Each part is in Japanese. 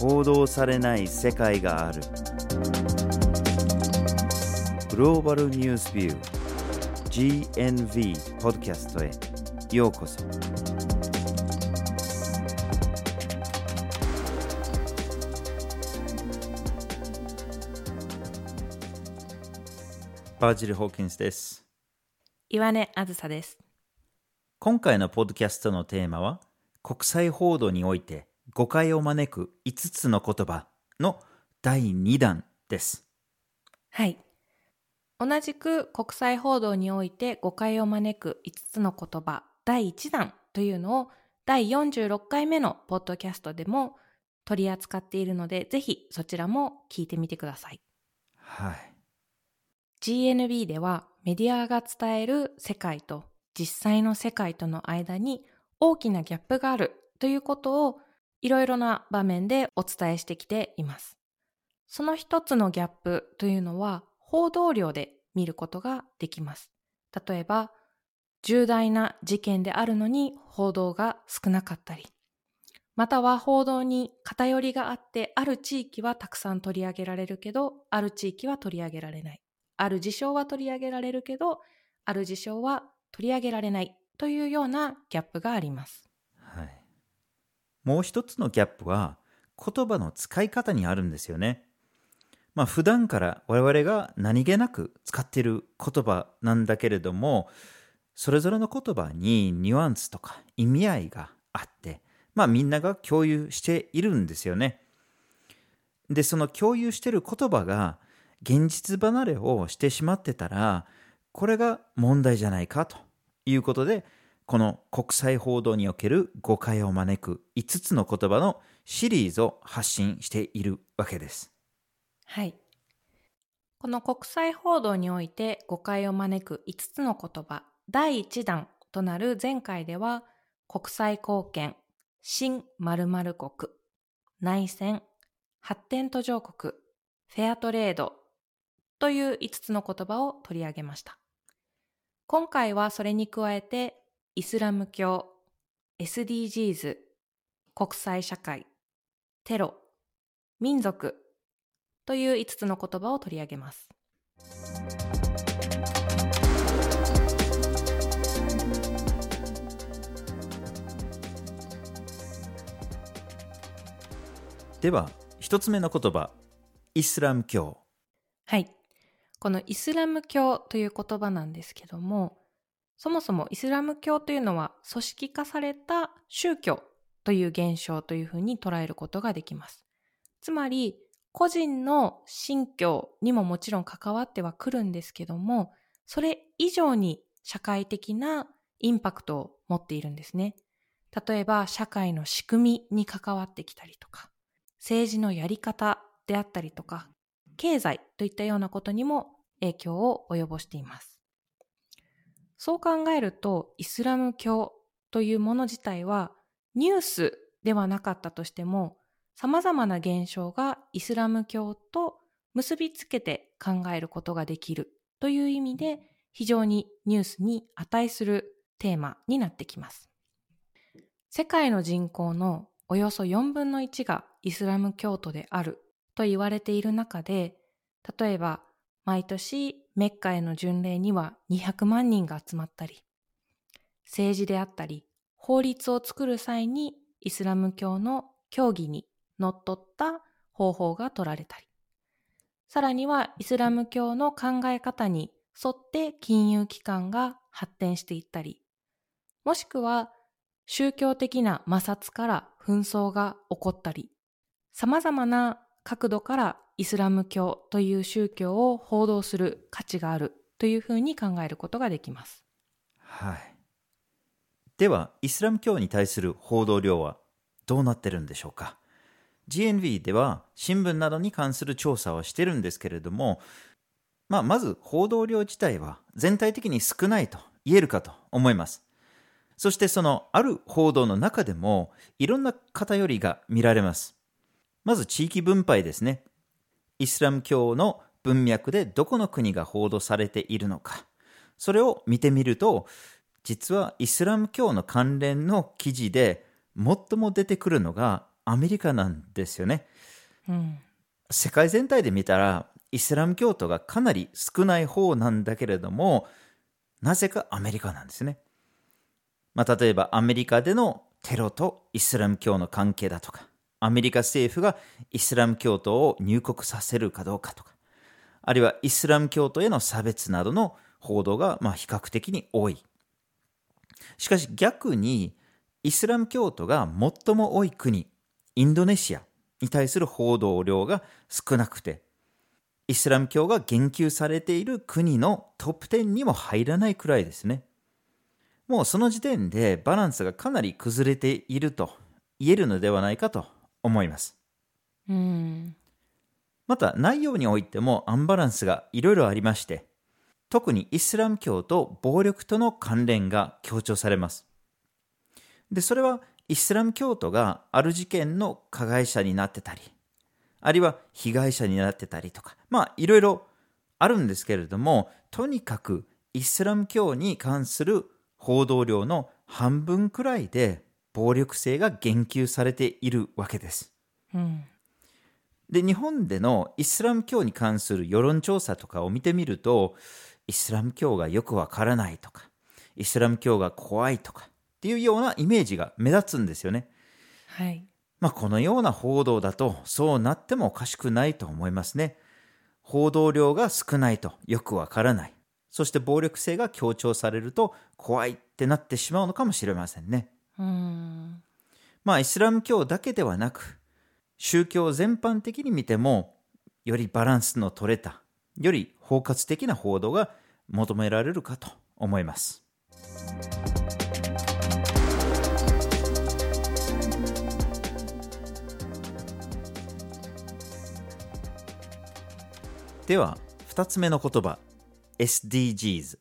報道されない世界がある。グローバルニュースビュー GNV ポッドキャストへ。ようこそ。バージル・ホーキンスです。岩根あずさです。今回のポッドキャストのテーマは国際報道において誤解を招く5つの言葉の第2弾です。はい。同じく国際報道において誤解を招く5つの言葉第1弾というのを第46回目のポッドキャストでも取り扱っているので、ぜひそちらも聞いてみてください。はい。GNB ではメディアが伝える世界と実際の世界との間に大きなギャップがあるということをいろいろな場面でお伝えしてきています。その一つのギャップというのは報道量で見ることができます。例えば重大な事件であるのに報道が少なかったり、または報道に偏りがあってある地域はたくさん取り上げられるけど、ある地域は取り上げられない。ある事象は取り上げられるけど、ある事象は取り上げられないというようなギャップがあります。はい。もう一つのギャップは言葉の使い方にあるんですよね。まあ普段から我々が何気なく使っている言葉なんだけれども、それぞれの言葉にニュアンスとか意味合いがあって、まあみんなが共有しているんですよね。で、その共有している言葉が現実離れをしてしまってたら、これが問題じゃないかということで、この国際報道における誤解を招く5つの言葉のシリーズを発信しているわけです。はい。この国際報道において誤解を招く5つの言葉、第1弾となる前回では、国際貢献、新〇〇国、内戦、発展途上国、フェアトレードという5つの言葉を取り上げました。今回はそれに加えて、イスラム教、SDGs、国際社会、テロ、民族という5つの言葉を取り上げます。では、1つ目の言葉、イスラム教。はい。このイスラム教という言葉なんですけども、そもそもイスラム教というのは組織化された宗教という現象というふうに捉えることができます。つまり、個人の信教にももちろん関わってはくるんですけども、それ以上に社会的なインパクトを持っているんですね。例えば、社会の仕組みに関わってきたりとか、政治のやり方であったりとか、経済といったようなことにも影響を及ぼしています。そう考えると、イスラム教というもの自体はニュースではなかったとしても、様々な現象がイスラム教と結びつけて考えることができるという意味で非常にニュースに値するテーマになってきます。世界の人口のおよそ4分の1がイスラム教徒であると言われている中で、例えば毎年メッカへの巡礼には200万人が集まったり、政治であったり法律を作る際にイスラム教の教義にのっとった方法が取られたり、さらにはイスラム教の考え方に沿って金融機関が発展していったり、もしくは宗教的な摩擦から紛争が起こったり、様々な角度からイスラム教という宗教を報道する価値があるというふうに考えることができます。はい。では、イスラム教に対する報道量はどうなってるんでしょうか ?GNV では新聞などに関する調査をしてるんですけれども、まあ、まず報道量自体は全体的に少ないと言えるかと思います。そしてそのある報道の中でもいろんな偏りが見られます。まず地域分配ですね。イスラム教の文脈でどこの国が報道されているのか。それを見てみると、実はイスラム教の関連の記事で最も出てくるのがアメリカなんですよね。うん。世界全体で見たらイスラム教徒がかなり少ない方なんだけれどもなぜかアメリカなんですね。まあ、例えばアメリカでのテロとイスラム教の関係だとかアメリカ政府がイスラム教徒を入国させるかどうかとかあるいはイスラム教徒への差別などの報道がまあ比較的に多い。しかし逆にイスラム教徒が最も多い国インドネシアに対する報道量が少なくてイスラム教が言及されている国のトップ10にも入らないくらいですね。もうその時点でバランスがかなり崩れていると言えるのではないかと思います。うん。また内容においてもアンバランスがいろいろありまして、特にイスラム教と暴力との関連が強調されます。で、それはイスラム教徒がある事件の加害者になってたり、あるいは被害者になってたりとか、まあいろいろあるんですけれども、とにかくイスラム教に関する報道量の半分くらいで暴力性が言及されているわけです。うん。で、日本でのイスラム教に関する世論調査とかを見てみると、イスラム教がよくわからないとか、イスラム教が怖いとかっていうようなイメージが目立つんですよね。はい。まあ、このような報道だと、そうなってもおかしくないと思いますね。報道量が少ないとよくわからない。そして暴力性が強調されると怖いってなってしまうのかもしれませんね。まあ、イスラム教だけではなく、宗教全般的に見ても、よりバランスの取れた、より包括的な報道が求められるかと思います。では、二つ目の言葉、SDGs。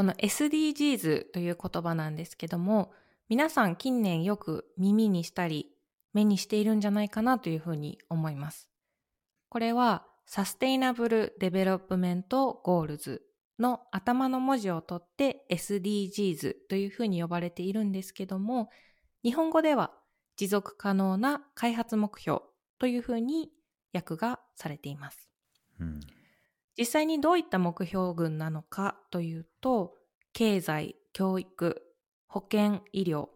この SDGs という言葉なんですけども、皆さん近年よく耳にしたり目にしているんじゃないかなというふうに思います。これは Sustainable Development Goals の頭の文字を取って SDGs というふうに呼ばれているんですけども、日本語では持続可能な開発目標というふうに訳がされています。うん実際にどういった目標群なのかというと経済教育保健医療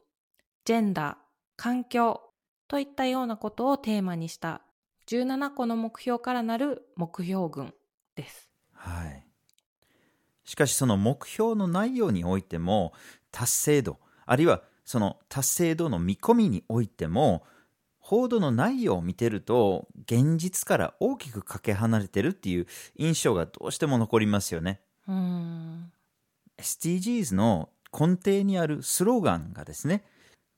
ジェンダー環境といったようなことをテーマにした17個の目標からなる目標群です。はい。しかしその目標の内容においても達成度あるいはその達成度の見込みにおいても報道の内容を見てると現実から大きくかけ離れてるっていう印象がどうしても残りますよね。SDGs の根底にあるスローガンがですね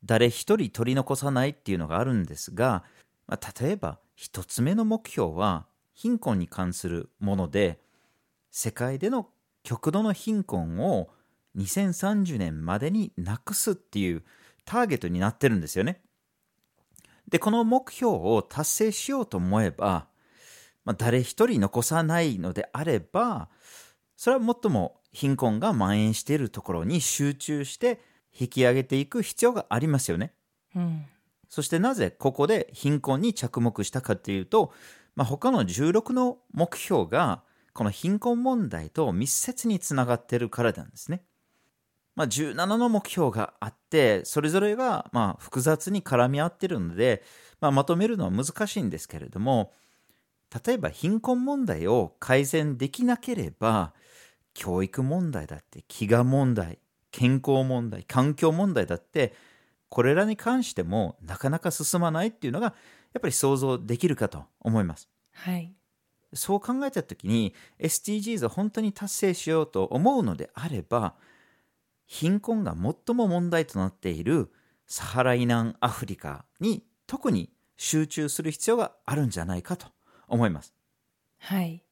誰一人取り残さないっていうのがあるんですが、まあ、例えば一つ目の目標は貧困に関するもので世界での極度の貧困を2030年までになくすっていうターゲットになってるんですよね。で、この目標を達成しようと思えば、まあ、誰一人残さないのであれば、それはもっとも貧困が蔓延しているところに集中して引き上げていく必要がありますよね。うんそしてなぜここで貧困に着目したかというと、まあ、他の16の目標がこの貧困問題と密接につながっているからなんですね。まあ、17の目標があってそれぞれがまあ複雑に絡み合っているので、まあ、まとめるのは難しいんですけれども例えば貧困問題を改善できなければ教育問題だって飢餓問題健康問題環境問題だってこれらに関してもなかなか進まないっていうのがやっぱり想像できるかと思います。はいそう考えた時に SDGs を本当に達成しようと思うのであれば貧困が最も問題となっているサハラ以南アフリカに特に集中する必要があるんじゃないかと思います。はい。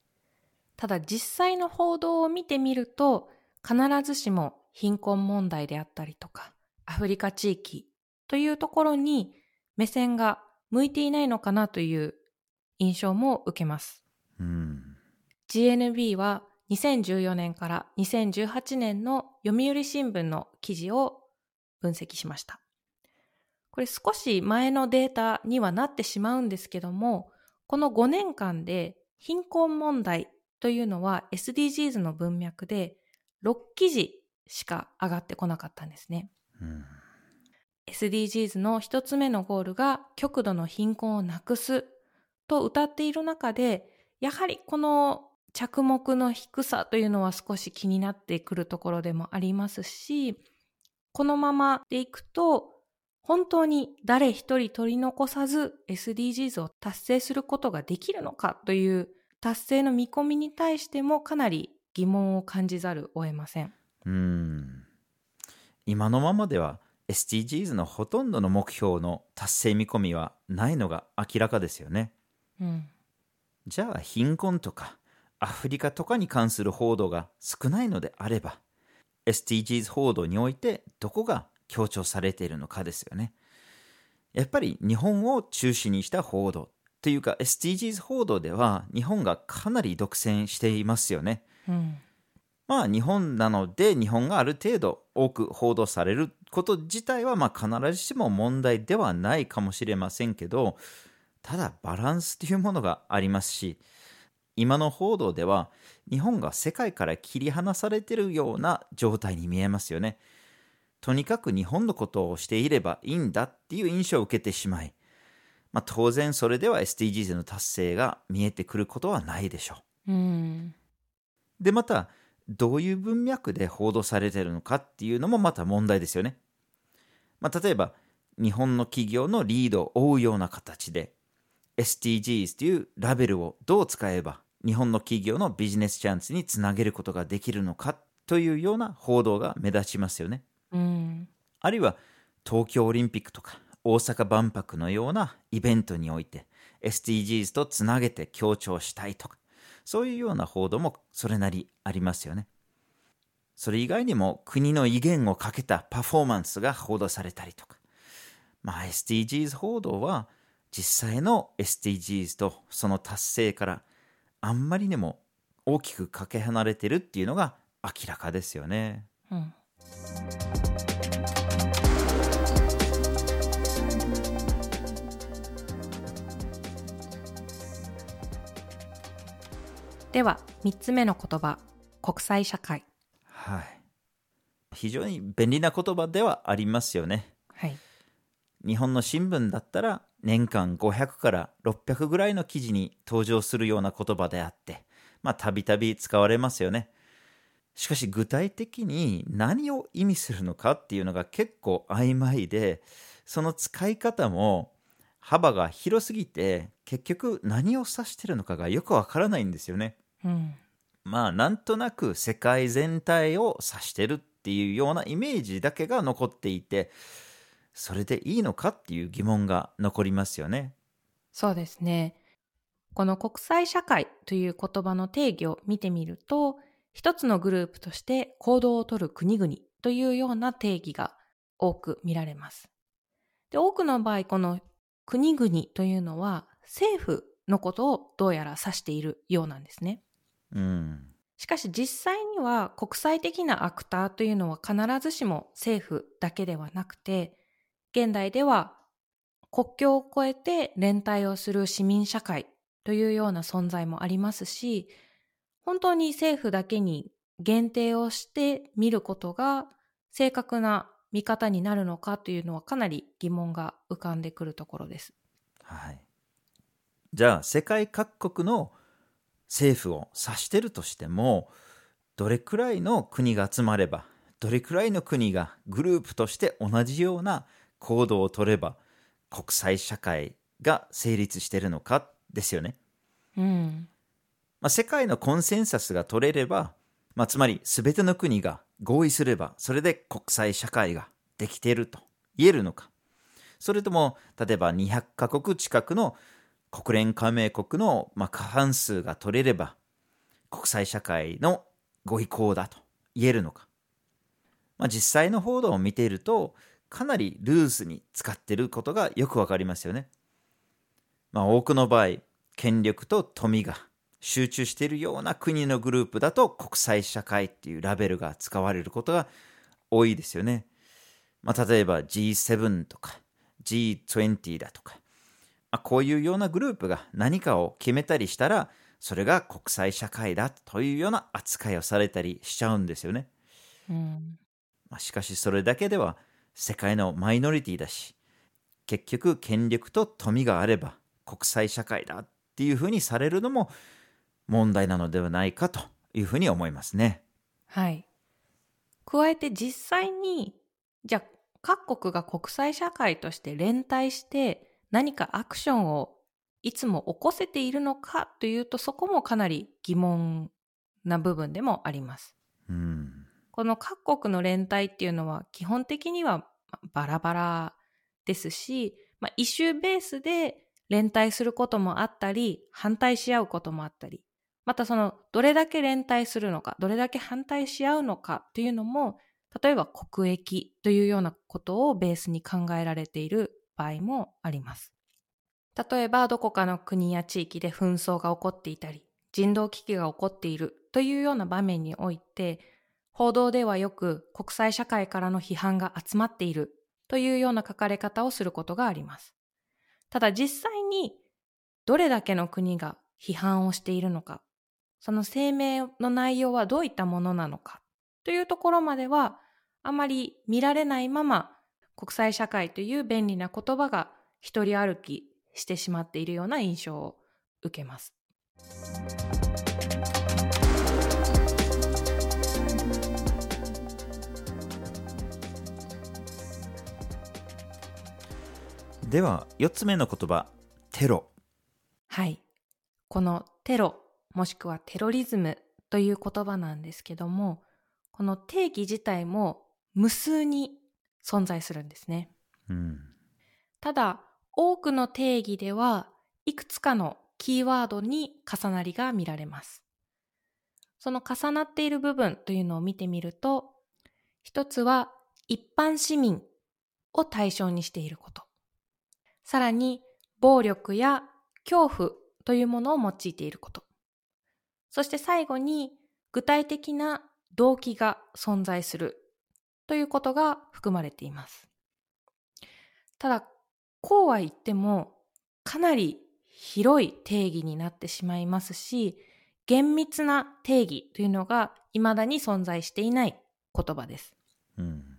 ただ実際の報道を見てみると必ずしも貧困問題であったりとかアフリカ地域というところに目線が向いていないのかなという印象も受けます。うん、GNB は2014年から2018年の読売新聞の記事を分析しました。これ少し前のデータにはなってしまうんですけども、この5年間で貧困問題というのは SDGs の文脈で6記事しか上がってこなかったんですね。うん SDGs の一つ目のゴールが極度の貧困をなくすと歌っている中で、やはりこの着目の低さというのは少し気になってくるところでもありますし、このままでいくと、本当に誰一人取り残さず SDGs を達成することができるのかという達成の見込みに対してもかなり疑問を感じざるを得ません。うん今のままでは SDGs のほとんどの目標の達成見込みはないのが明らかですよね。うん。じゃあ貧困とかアフリカとかに関する報道が少ないのであれば SDGs 報道においてどこが強調されているのかですよね。やっぱり日本を中心にした報道というか SDGs 報道では日本がかなり独占していますよね。うん。まあ日本なので日本がある程度多く報道されること自体はまあ必ずしも問題ではないかもしれませんけどただバランスというものがありますし今の報道では日本が世界から切り離されているような状態に見えますよね。とにかく日本のことをしていればいいんだっていう印象を受けてしまい、まあ、当然それでは SDGs の達成が見えてくることはないでしょう。うん。でまたどういう文脈で報道されているのかっていうのもまた問題ですよね。まあ、例えば日本の企業のリードを追うような形で SDGs というラベルをどう使えば日本の企業のビジネスチャンスにつなげることができるのかというような報道が目立ちますよね。うん。あるいは東京オリンピックとか大阪万博のようなイベントにおいて SDGs とつなげて強調したいとかそういうような報道もそれなりありますよね。それ以外にも国の威厳をかけたパフォーマンスが報道されたりとか。まあ SDGs 報道は実際の SDGs とその達成からあんまりにも大きくかけ離れてるっていうのが明らかですよね。うん。では、三つ目の言葉、国際社会。はい。非常に便利な言葉ではありますよね。はい。日本の新聞だったら年間500から600ぐらいの記事に登場するような言葉であって、まあたびたび使われますよね。しかし具体的に何を意味するのかっていうのが結構曖昧で、その使い方も幅が広すぎて結局何を指してるのかがよくわからないんですよね。うん。まあなんとなく世界全体を指してるっていうようなイメージだけが残っていてそれでいいのかっていう疑問が残りますよね。そうですね。この国際社会という言葉の定義を見てみると、一つのグループとして行動をとる国々というような定義が多く見られます。で、多くの場合、この国々というのは政府のことをどうやら指しているようなんですね。うん。しかし実際には国際的なアクターというのは必ずしも政府だけではなくて、現代では国境を越えて連帯をする市民社会というような存在もありますし、本当に政府だけに限定をして見ることが正確な見方になるのかというのはかなり疑問が浮かんでくるところです。はい。じゃあ世界各国の政府を指してるとしてもどれくらいの国が集まればどれくらいの国がグループとして同じような行動を取れば国際社会が成立しているのかですよね。うん。まあ、世界のコンセンサスが取れれば、まあ、つまり全ての国が合意すればそれで国際社会ができていると言えるのかそれとも例えば200カ国近くの国連加盟国のまあ過半数が取れれば国際社会のご意向だと言えるのか、まあ、実際の報道を見ているとかなりルーズに使っていることがよくわかりますよね。まあ、多くの場合権力と富が集中しているような国のグループだと国際社会っていうラベルが使われることが多いですよね。まあ、例えば G7 とか G20 だとか、まあ、こういうようなグループが何かを決めたりしたら、それが国際社会だというような扱いをされたりしちゃうんですよね。うん。まあ、しかしそれだけでは世界のマイノリティだし、結局権力と富があれば国際社会だっていうふうにされるのも問題なのではないかというふうに思いますね。はい。加えて実際に、じゃあ各国が国際社会として連帯して何かアクションをいつも起こせているのかというとそこもかなり疑問な部分でもあります。うん。この各国の連帯っていうのは基本的にはバラバラですし、まあ、イシューベースで連帯することもあったり、反対し合うこともあったり、またそのどれだけ連帯するのか、どれだけ反対し合うのかというのも、例えば国益というようなことをベースに考えられている場合もあります。例えばどこかの国や地域で紛争が起こっていたり、人道危機が起こっているというような場面において、報道ではよく国際社会からの批判が集まっているというような書かれ方をすることがあります。ただ実際にどれだけの国が批判をしているのか、その声明の内容はどういったものなのかというところまではあまり見られないまま国際社会という便利な言葉が一人歩きしてしまっているような印象を受けます。では、4つ目の言葉、テロ。はい。このテロもしくはテロリズムという言葉なんですけども、この定義自体も無数に存在するんですね。うん。ただ、多くの定義ではいくつかのキーワードに重なりが見られます。その重なっている部分というのを見てみると、一つは一般市民を対象にしていること。さらに、暴力や恐怖というものを用いていること。そして最後に、具体的な動機が存在するということが含まれています。ただ、こうは言っても、かなり広い定義になってしまいますし、厳密な定義というのが未だに存在していない言葉です。うん。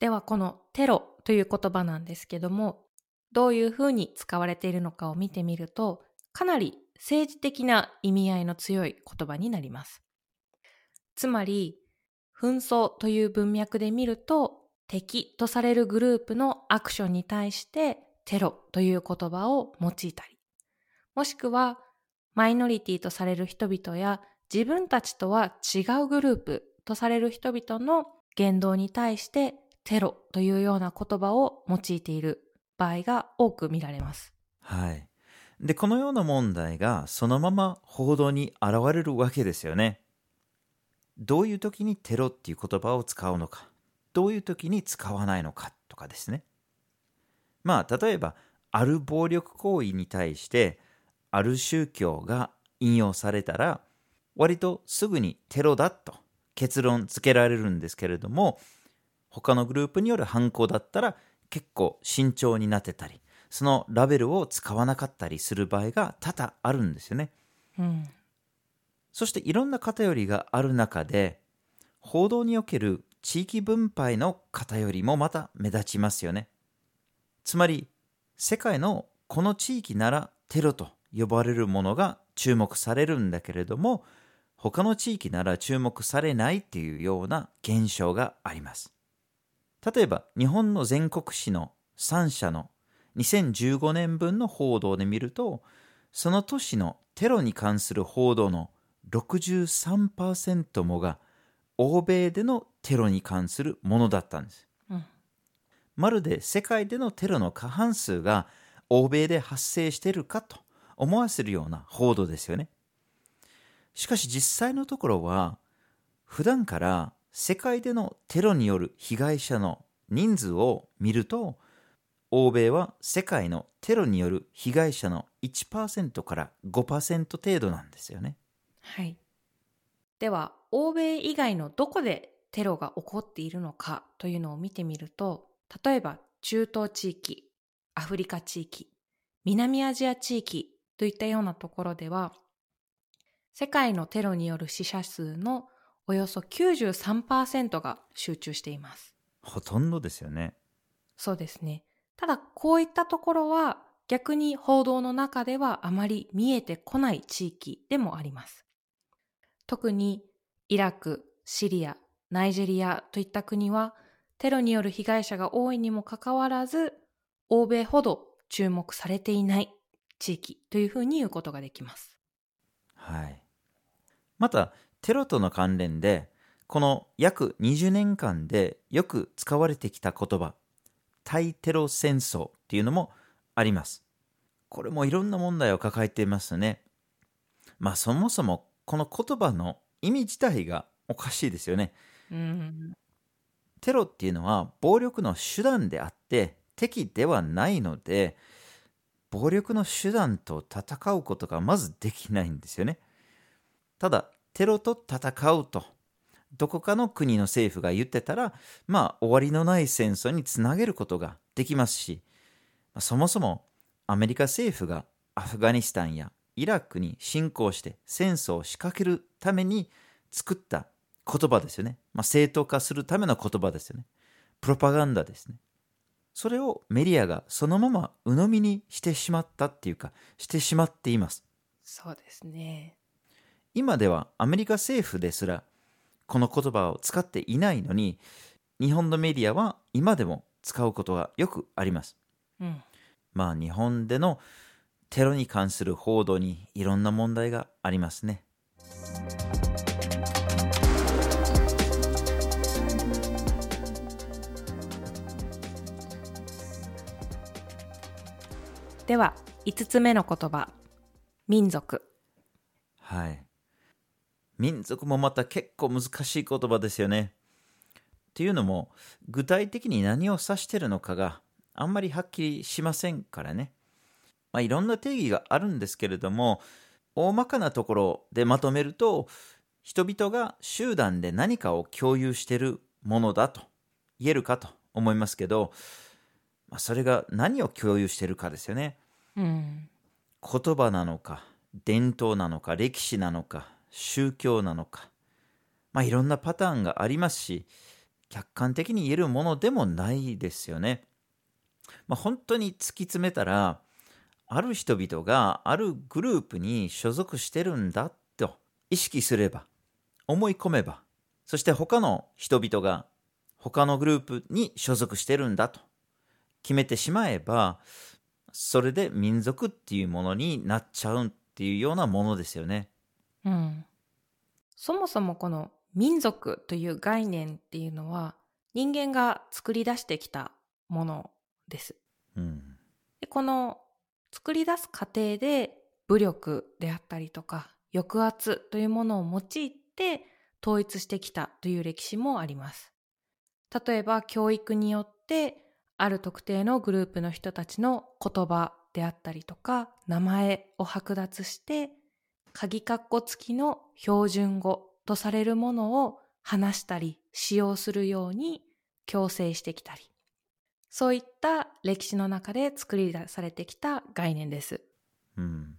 ではこのテロという言葉なんですけども、どういうふうに使われているのかを見てみると、かなり政治的な意味合いの強い言葉になります。つまり、紛争という文脈で見ると、敵とされるグループのアクションに対してテロという言葉を用いたり、もしくはマイノリティとされる人々や自分たちとは違うグループとされる人々の言動に対してテロというような言葉を用いている場合が多く見られます。はい。で、このような問題がそのまま報道に現れるわけですよね。どういう時にテロっていう言葉を使うのか、どういう時に使わないのかとかですね。まあ、例えば、ある暴力行為に対して、ある宗教が引用されたら、割とすぐにテロだと結論付けられるんですけれども、他のグループによる犯行だったら結構慎重になってたり、そのラベルを使わなかったりする場合が多々あるんですよね。うん。そしていろんな偏りがある中で、報道における地域分配の偏りもまた目立ちますよね。つまり、世界のこの地域ならテロと呼ばれるものが注目されるんだけれども、他の地域なら注目されないっていうような現象があります。例えば、日本の全国紙の3社の2015年分の報道で見ると、その年のテロに関する報道の63%もが欧米でのテロに関するものだったんです。うんまるで世界でのテロの過半数が欧米で発生しているかと思わせるような報道ですよね。しかし実際のところは普段から世界でのテロによる被害者の人数を見ると欧米は世界のテロによる被害者の1%から5%程度なんですよね。はい。では、欧米以外のどこでテロが起こっているのかというのを見てみると、例えば中東地域、アフリカ地域、南アジア地域といったようなところでは、世界のテロによる死者数のおよそ93%が集中しています。ほとんどですよね。そうですね。ただ、こういったところは逆に報道の中ではあまり見えてこない地域でもあります。特にイラク、シリア、ナイジェリアといった国はテロによる被害者が多いにもかかわらず、欧米ほど注目されていない地域というふうに言うことができます。はい。また、テロとの関連で、この約20年間でよく使われてきた言葉、対テロ戦争っていうのもあります。これもいろんな問題を抱えていますね。まあそもそもこの言葉の意味自体がおかしいですよね。うん。テロっていうのは暴力の手段であって敵ではないので暴力の手段と戦うことがまずできないんですよねただテロと戦うとどこかの国の政府が言ってたらまあ終わりのない戦争につなげることができますしそもそもアメリカ政府がアフガニスタンやイラクに侵攻して戦争を仕掛けるために作った言葉ですよね。まあ、正当化するための言葉ですよね。プロパガンダですね。それをメディアがそのまま鵜呑みにしてしまったっていうか、してしまっています。そうですね。今ではアメリカ政府ですらこの言葉を使っていないのに、日本のメディアは今でも使うことがよくあります。うん。まあ日本でのテロに関する報道にいろんな問題がありますね。では、5つ目の言葉。民族。はい。民族もまた結構難しい言葉ですよね。っていうのも、具体的に何を指してるのかがあんまりはっきりしませんからね。まあ、いろんな定義があるんですけれども、大まかなところでまとめると、人々が集団で何かを共有しているものだと言えるかと思いますけど、まあ、それが何を共有しているかですよね。うん。言葉なのか伝統なのか歴史なのか宗教なのかまあいろんなパターンがありますし客観的に言えるものでもないですよね。まあ、本当に突き詰めたらある人々があるグループに所属してるんだと意識すれば思い込めばそして他の人々が他のグループに所属してるんだと決めてしまえばそれで民族っていうものになっちゃうっていうようなものですよね。うん。そもそもこの民族という概念っていうのは人間が作り出してきたものです。うん。でこの作り出す過程で武力であったりとか抑圧というものを用いて統一してきたという歴史もあります。例えば教育によってある特定のグループの人たちの言葉であったりとか名前を剥奪して鍵括弧付きの標準語とされるものを話したり使用するように強制してきたりそういった歴史の中で作り出されてきた概念です。うん。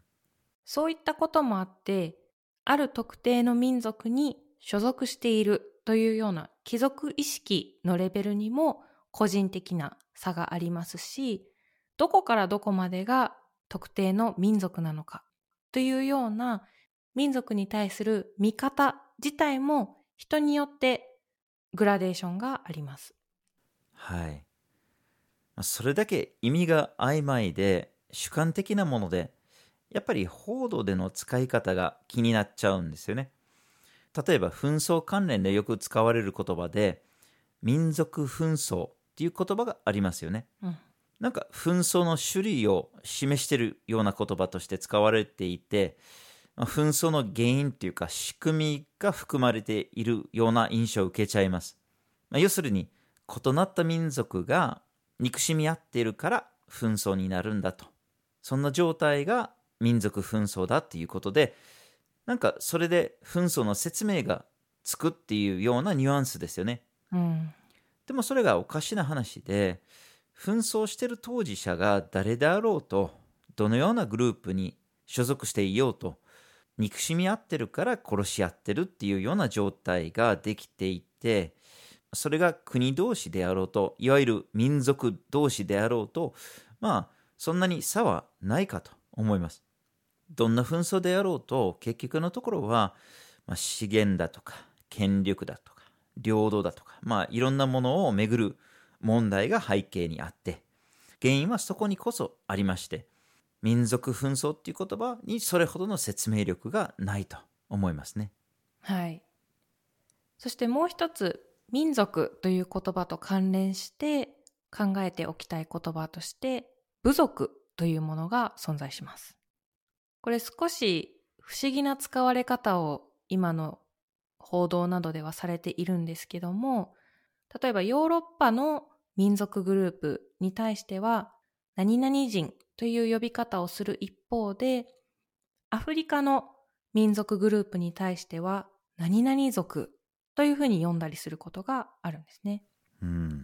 そういったこともあって、ある特定の民族に所属しているというような貴族意識のレベルにも個人的な差がありますし、どこからどこまでが特定の民族なのかというような民族に対する見方自体も人によってグラデーションがあります。はい。まあそれだけ意味が曖昧で主観的なもので、やっぱり報道での使い方が気になっちゃうんですよね。例えば紛争関連でよく使われる言葉で、民族紛争っていう言葉がありますよね。うんなんか紛争の種類を示しているような言葉として使われていて、まあ紛争の原因っていうか仕組みが含まれているような印象を受けちゃいます。まあ要するに異なった民族が憎しみ合っているから紛争になるんだと。そんな状態が民族紛争だっていうことで、なんかそれで紛争の説明がつくっていうようなニュアンスですよね。うん。でもそれがおかしな話で、紛争している当事者が誰であろうとどのようなグループに所属していようと憎しみ合ってるから殺し合ってるっていうような状態ができていてそれが国同士であろうといわゆる民族同士であろうとまあそんなに差はないかと思います。どんな紛争であろうと結局のところは、まあ、資源だとか権力だとか領土だとかまあいろんなものをめぐる問題が背景にあって原因はそこにこそありまして民族紛争っていう言葉にそれほどの説明力がないと思いますね。はい。そしてもう一つ、民族という言葉と関連して考えておきたい言葉として、部族というものが存在します。これ少し不思議な使われ方を今の報道などではされているんですけども、例えばヨーロッパの民族グループに対しては、何々人という呼び方をする一方で、アフリカの民族グループに対しては、何々族というふうに呼んだりすることがあるんですね。うん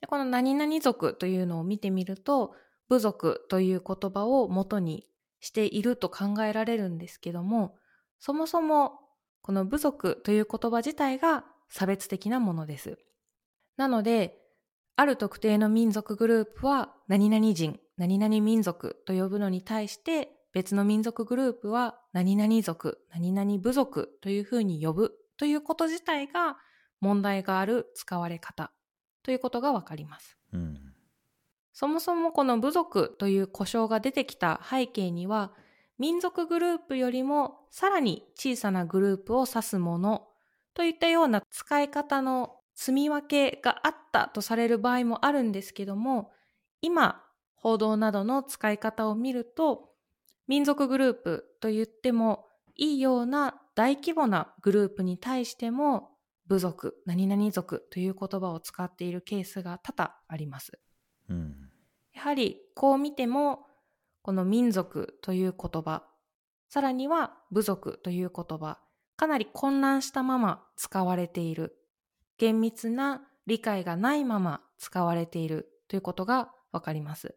でこの何々族というのを見てみると、部族という言葉を元にしていると考えられるんですけども、そもそもこの部族という言葉自体が差別的なものです。なので、ある特定の民族グループは何々人、何々民族と呼ぶのに対して別の民族グループは何々族、何々部族というふうに呼ぶということ自体が問題がある使われ方ということがわかります。うんそもそもこの部族という呼称が出てきた背景には民族グループよりもさらに小さなグループを指すものといったような使い方の積み分けがあったとされる場合もあるんですけども今報道などの使い方を見ると民族グループと言ってもいいような大規模なグループに対しても部族何々族という言葉を使っているケースが多々あります。うん。やはりこう見てもこの民族という言葉さらには部族という言葉かなり混乱したまま使われている厳密な理解がないまま使われているということがわかります。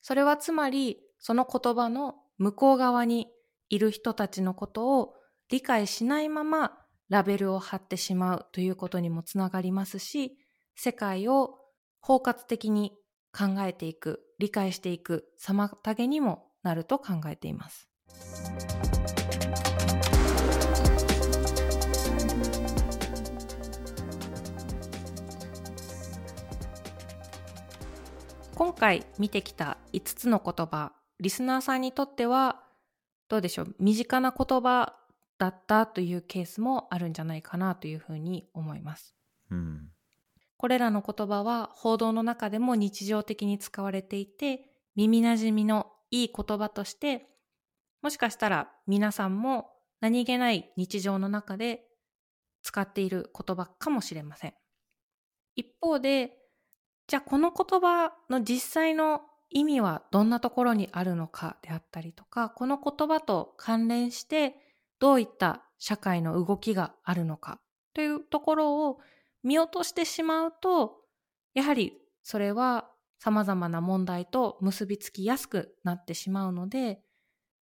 それはつまりその言葉の向こう側にいる人たちのことを理解しないままラベルを貼ってしまうということにもつながりますし、世界を包括的に考えていく、理解していく妨げにもなると考えています。今回見てきた5つの言葉、リスナーさんにとってはどうでしょう身近な言葉だったというケースもあるんじゃないかなというふうに思います。うんこれらの言葉は報道の中でも日常的に使われていて耳なじみのいい言葉としてもしかしたら皆さんも何気ない日常の中で使っている言葉かもしれません。一方でじゃあこの言葉の実際の意味はどんなところにあるのかであったりとかこの言葉と関連してどういった社会の動きがあるのかというところを見落としてしまうとやはりそれは様々な問題と結びつきやすくなってしまうので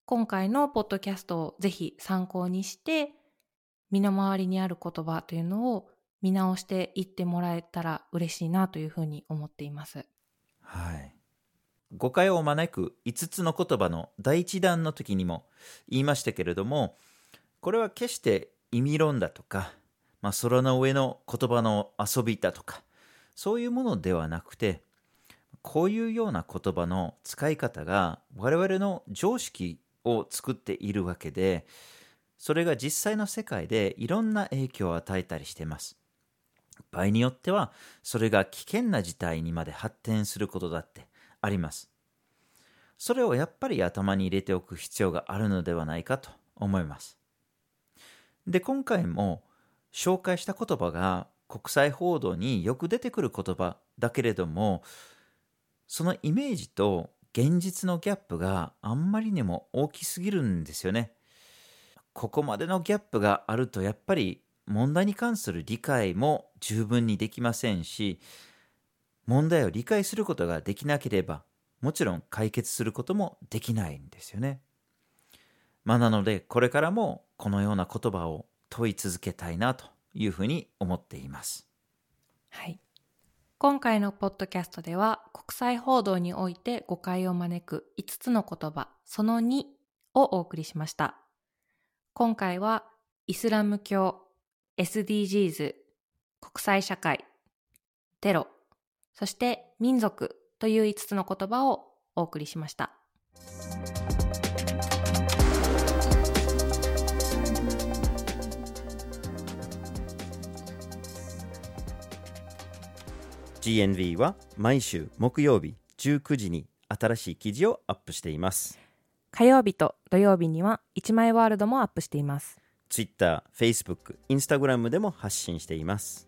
今回のポッドキャストをぜひ参考にして身の回りにある言葉というのを見直していってもらえたら嬉しいなというふうに思っています。はい誤解を招く5つの言葉の第一弾の時にも言いましたけれどもこれは決して意味論だとか、まあ、空の上の言葉の遊びだとかそういうものではなくてこういうような言葉の使い方が我々の常識を作っているわけでそれが実際の世界でいろんな影響を与えたりしてます場合によってはそれが危険な事態にまで発展することだってあります。それをやっぱり頭に入れておく必要があるのではないかと思います。で今回も紹介した言葉が国際報道によく出てくる言葉だけれどもそのイメージと現実のギャップがあんまりにも大きすぎるんですよね。ここまでのギャップがあるとやっぱり問題に関する理解も十分にできませんし問題を理解することができなければもちろん解決することもできないんですよね。まあ、なのでこれからもこのような言葉を問い続けたいなというふうに思っています。はい。今回のポッドキャストでは国際報道において誤解を招く5つの言葉その2をお送りしました。今回はイスラム教、SDGs、国際社会、テロ、そして民族という5つの言葉をお送りしました。GNV は毎週木曜日19時に新しい記事をアップしています。火曜日と土曜日には1枚ワールドもアップしています。Twitter、Facebook、Instagram でも発信しています。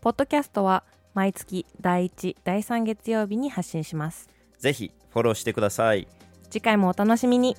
ポッドキャストは毎月第1、第3月曜日に発信します。ぜひフォローしてください。次回もお楽しみに。